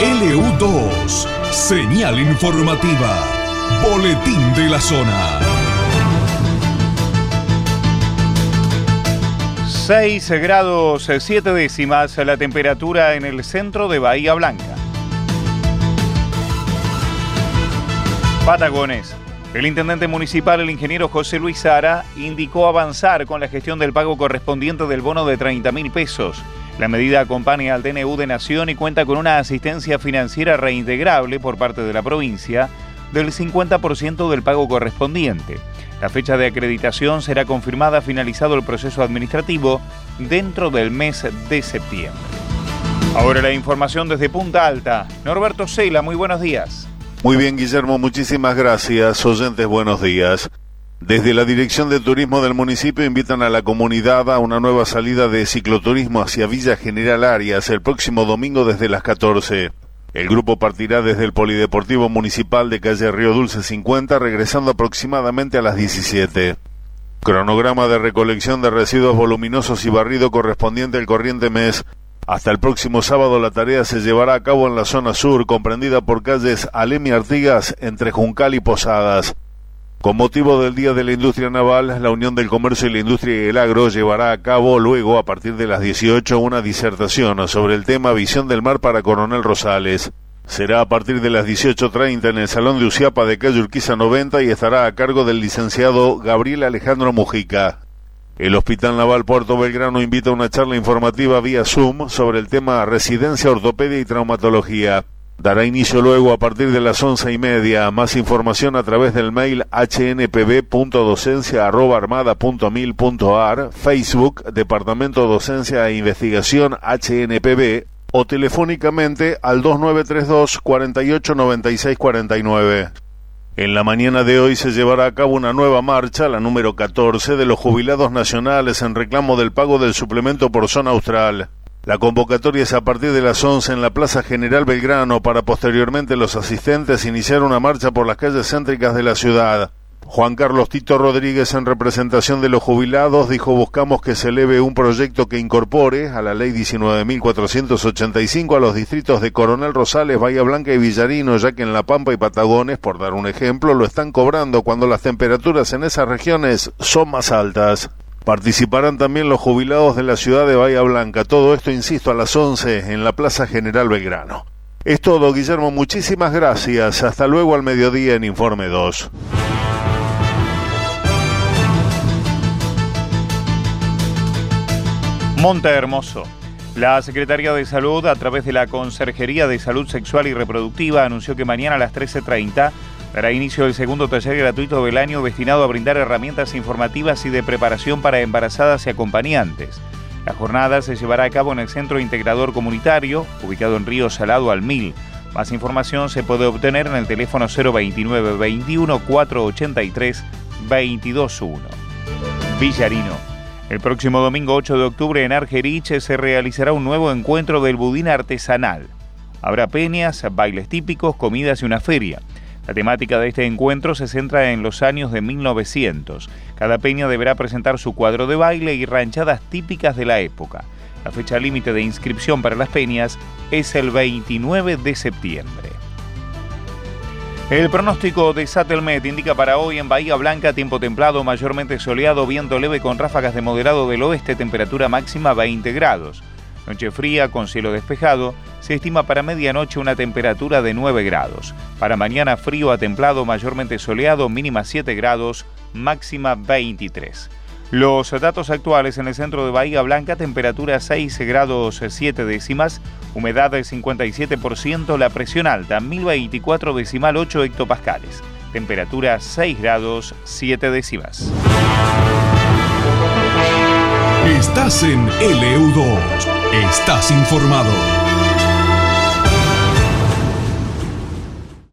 LU2, señal informativa, boletín de la zona. 6 grados 7 décimas la temperatura en el centro de Bahía Blanca. Patagones. El intendente municipal, el ingeniero José Luis Sara, indicó avanzar con la gestión del pago correspondiente del bono de 30 mil pesos. La medida acompaña al DNU de Nación y cuenta con una asistencia financiera reintegrable por parte de la provincia del 50% del pago correspondiente. La fecha de acreditación será confirmada finalizado el proceso administrativo dentro del mes de septiembre. Ahora la información desde Punta Alta. Norberto Cela, muy buenos días. Muy bien, Guillermo, muchísimas gracias. Oyentes, buenos días. Desde la Dirección de Turismo del municipio invitan a la comunidad a una nueva salida de cicloturismo hacia Villa General Arias el próximo domingo desde las 14. El grupo partirá desde el Polideportivo Municipal de calle Río Dulce 50, regresando aproximadamente a las 17. Cronograma de recolección de residuos voluminosos y barrido correspondiente al corriente mes hasta el próximo sábado la tarea se llevará a cabo en la zona sur, comprendida por calles Alemi Artigas entre Juncal y Posadas. Con motivo del Día de la Industria Naval, la Unión del Comercio y la Industria y el Agro llevará a cabo luego, a partir de las 18, una disertación sobre el tema Visión del Mar para Coronel Rosales. Será a partir de las 18.30 en el Salón de Uciapa de calle Urquiza 90 y estará a cargo del licenciado Gabriel Alejandro Mujica. El Hospital Naval Puerto Belgrano invita a una charla informativa vía Zoom sobre el tema residencia, ortopedia y traumatología. Dará inicio luego a partir de las once y media. Más información a través del mail hnpb.docencia.armada.mil.ar, Facebook, Departamento Docencia e Investigación HNPB o telefónicamente al 2932 489649. En la mañana de hoy se llevará a cabo una nueva marcha, la número 14, de los jubilados nacionales en reclamo del pago del suplemento por zona austral. La convocatoria es a partir de las 11 en la Plaza General Belgrano para posteriormente los asistentes iniciar una marcha por las calles céntricas de la ciudad. Juan Carlos Tito Rodríguez, en representación de los jubilados, dijo buscamos que se eleve un proyecto que incorpore a la ley 19.485 a los distritos de Coronel Rosales, Bahía Blanca y Villarino, ya que en La Pampa y Patagones, por dar un ejemplo, lo están cobrando cuando las temperaturas en esas regiones son más altas. Participarán también los jubilados de la ciudad de Bahía Blanca. Todo esto, insisto, a las 11 en la Plaza General Belgrano. Es todo, Guillermo. Muchísimas gracias. Hasta luego al mediodía en Informe 2. Monte Hermoso. La Secretaría de Salud, a través de la Conserjería de Salud Sexual y Reproductiva, anunció que mañana a las 13.30 dará inicio el segundo taller gratuito del año destinado a brindar herramientas informativas y de preparación para embarazadas y acompañantes. La jornada se llevará a cabo en el Centro Integrador Comunitario, ubicado en Río Salado al Mil. Más información se puede obtener en el teléfono 029 21 483 221. Villarino. El próximo domingo 8 de octubre en Argerich se realizará un nuevo encuentro del budín artesanal. Habrá peñas, bailes típicos, comidas y una feria. La temática de este encuentro se centra en los años de 1900. Cada peña deberá presentar su cuadro de baile y ranchadas típicas de la época. La fecha límite de inscripción para las peñas es el 29 de septiembre. El pronóstico de Satelmet indica para hoy en Bahía Blanca tiempo templado, mayormente soleado, viento leve con ráfagas de moderado del oeste, temperatura máxima 20 grados. Noche fría con cielo despejado, se estima para medianoche una temperatura de 9 grados. Para mañana frío a templado, mayormente soleado, mínima 7 grados, máxima 23. Los datos actuales en el centro de Bahía Blanca, temperatura 6 grados 7 décimas, humedad del 57%, la presión alta 1024 decimal 8 hectopascales, temperatura 6 grados 7 décimas. Estás en LU2, estás informado.